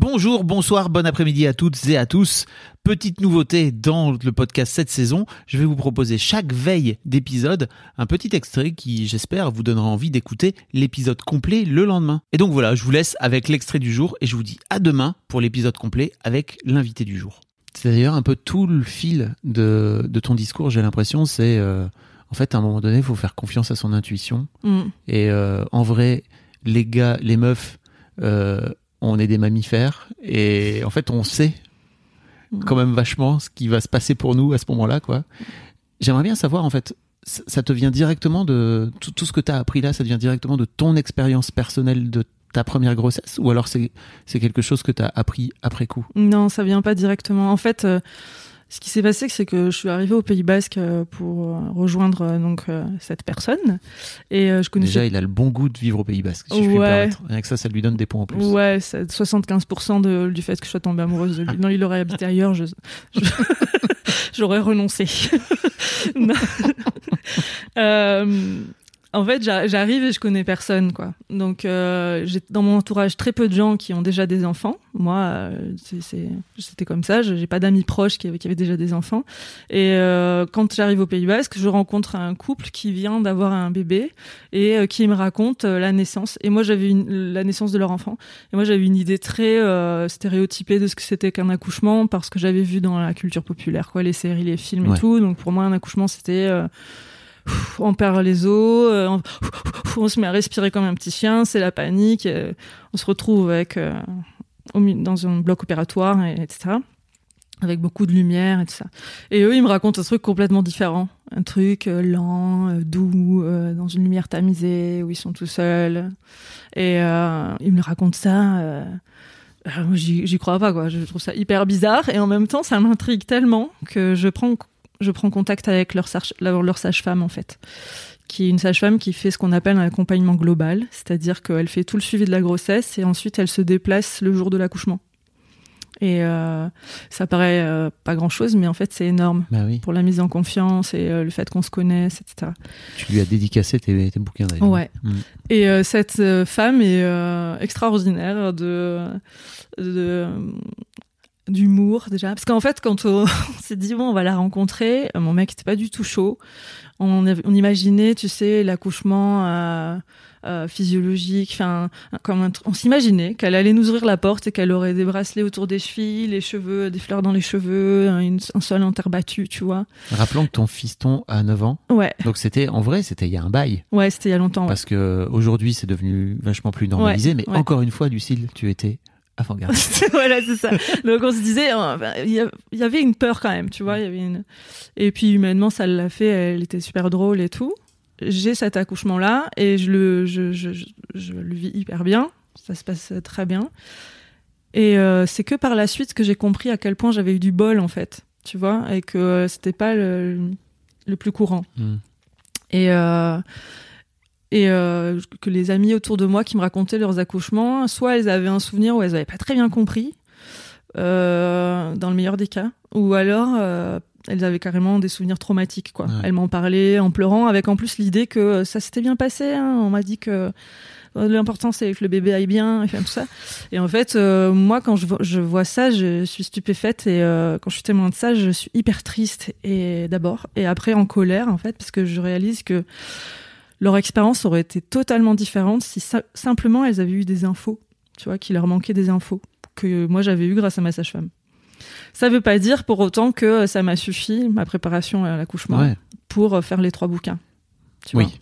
Bonjour, bonsoir, bon après-midi à toutes et à tous. Petite nouveauté dans le podcast cette saison, je vais vous proposer chaque veille d'épisode un petit extrait qui, j'espère, vous donnera envie d'écouter l'épisode complet le lendemain. Et donc voilà, je vous laisse avec l'extrait du jour et je vous dis à demain pour l'épisode complet avec l'invité du jour. C'est d'ailleurs un peu tout le fil de, ton discours, j'ai l'impression, c'est euh, en fait à un moment donné, il faut faire confiance à son intuition. Mm. Et euh, en vrai, les gars, les meufs, euh, on est des mammifères et en fait on sait quand même vachement ce qui va se passer pour nous à ce moment-là quoi. J'aimerais bien savoir en fait ça te vient directement de tout, ce que tu as appris là, ça vient directement de ton expérience personnelle de ta première grossesse ou alors c'est c'est quelque chose que tu as appris après coup? Non, ça vient pas directement. En fait, euh, ce qui s'est passé, c'est que je suis arrivée au Pays Basque euh, pour euh, rejoindre euh, donc cette personne. Et je connaissais... Déjà, il a le bon goût de vivre au Pays Basque. Si ouais. Je Rien que ça, ça lui donne des points en plus. Ouais, 75% de, du fait que je sois tombée amoureuse de lui. Non, il aurait habité ailleurs, je, j'aurais renoncé. euh, en fait, j'arrive et je connais personne, quoi. Donc, euh, j'ai dans mon entourage très peu de gens qui ont déjà des enfants. Moi, euh, c'était comme ça. J'ai pas d'amis proches qui avaient, qui avaient, déjà des enfants. Et euh, quand j'arrive au Pays Basque, je rencontre un couple qui vient d'avoir un bébé et euh, qui me raconte euh, la naissance. Et moi, j'avais la naissance de leur enfant. Et moi, j'avais une idée très euh, stéréotypée de ce que c'était qu'un accouchement parce que j'avais vu dans la culture populaire, quoi, les séries, les films et tout. Donc, pour moi, un accouchement, c'était on perd les os, euh, on, se met à respirer comme un petit chien, c'est la panique, euh, on se retrouve avec euh, dans un bloc opératoire, et, etc. Avec beaucoup de lumière et tout ça. Et eux, ils me racontent un truc complètement différent. Un truc lent, doux, dans une lumière tamisée, où ils sont tout seuls. Et ils me racontent ça. j'y crois pas, quoi. Je trouve ça hyper bizarre. Et en même temps, ça m'intrigue tellement que je prends je prends contact avec leur, leur sage-femme en fait, qui est une sage-femme qui fait ce qu'on appelle un accompagnement global, c'est-à-dire qu'elle fait tout le suivi de la grossesse et ensuite elle se déplace le jour de l'accouchement. Et euh, ça paraît euh, pas grand-chose, mais en fait c'est énorme bah pour la mise en confiance et euh, le fait qu'on se connaisse, etc. Tu lui as dédicacé tes, bouquins d'ailleurs. Ouais. Mm. Et cette femme est extraordinaire de, de d'humour déjà. Parce qu'en fait quand on, s'est dit bon on va la rencontrer mon mec était pas du tout chaud. On, on imaginait tu sais l'accouchement euh, euh, physiologique enfin comme on s'imaginait qu'elle allait nous ouvrir la porte et qu'elle aurait des bracelets autour des chevilles les cheveux des fleurs dans les cheveux un sol en terre battue tu vois. Rappelons que ton fiston a 9 ans. Ouais. Donc c'était en vrai c'était il y a un bail. Ouais c'était il y a longtemps parce que aujourd'hui c'est devenu vachement plus normalisé mais encore une fois Lucille tu étais avant-gardiste. voilà, c'est ça. Donc on se disait, euh, il y avait une peur quand même, tu vois. Il y avait une... Et puis humainement, ça l'a fait. Elle était super drôle et tout. J'ai cet accouchement-là et je le, je, je, je, le vis hyper bien. Ça se passe très bien. Et euh, c'est que par la suite que j'ai compris à quel point j'avais eu du bol en fait, tu vois, et que c'était pas le, le, plus courant. Hmm. Et euh, et euh, que les amis autour de moi qui me racontaient leurs accouchements, soit elles avaient un souvenir où elles n'avaient pas très bien compris, euh, dans le meilleur des cas, ou alors euh, elles avaient carrément des souvenirs traumatiques. Quoi. Elles m'en parlaient en pleurant, avec en plus l'idée que ça s'était bien passé. Hein. On m'a dit que l'important c'est que le bébé aille bien et tout ça. Et en fait, moi quand je, je, vois ça, je suis stupéfaite et quand je suis témoin de ça, je suis hyper triste et d'abord et après en colère en fait parce que je réalise que leur expérience aurait été totalement différente si simplement elles avaient eu des infos, tu vois, qu'il leur manquait des infos que moi j'avais eu grâce à ma sage-femme. Ça veut pas dire pour autant que ça m'a suffi ma préparation à l'accouchement pour faire les trois bouquins. Tu oui.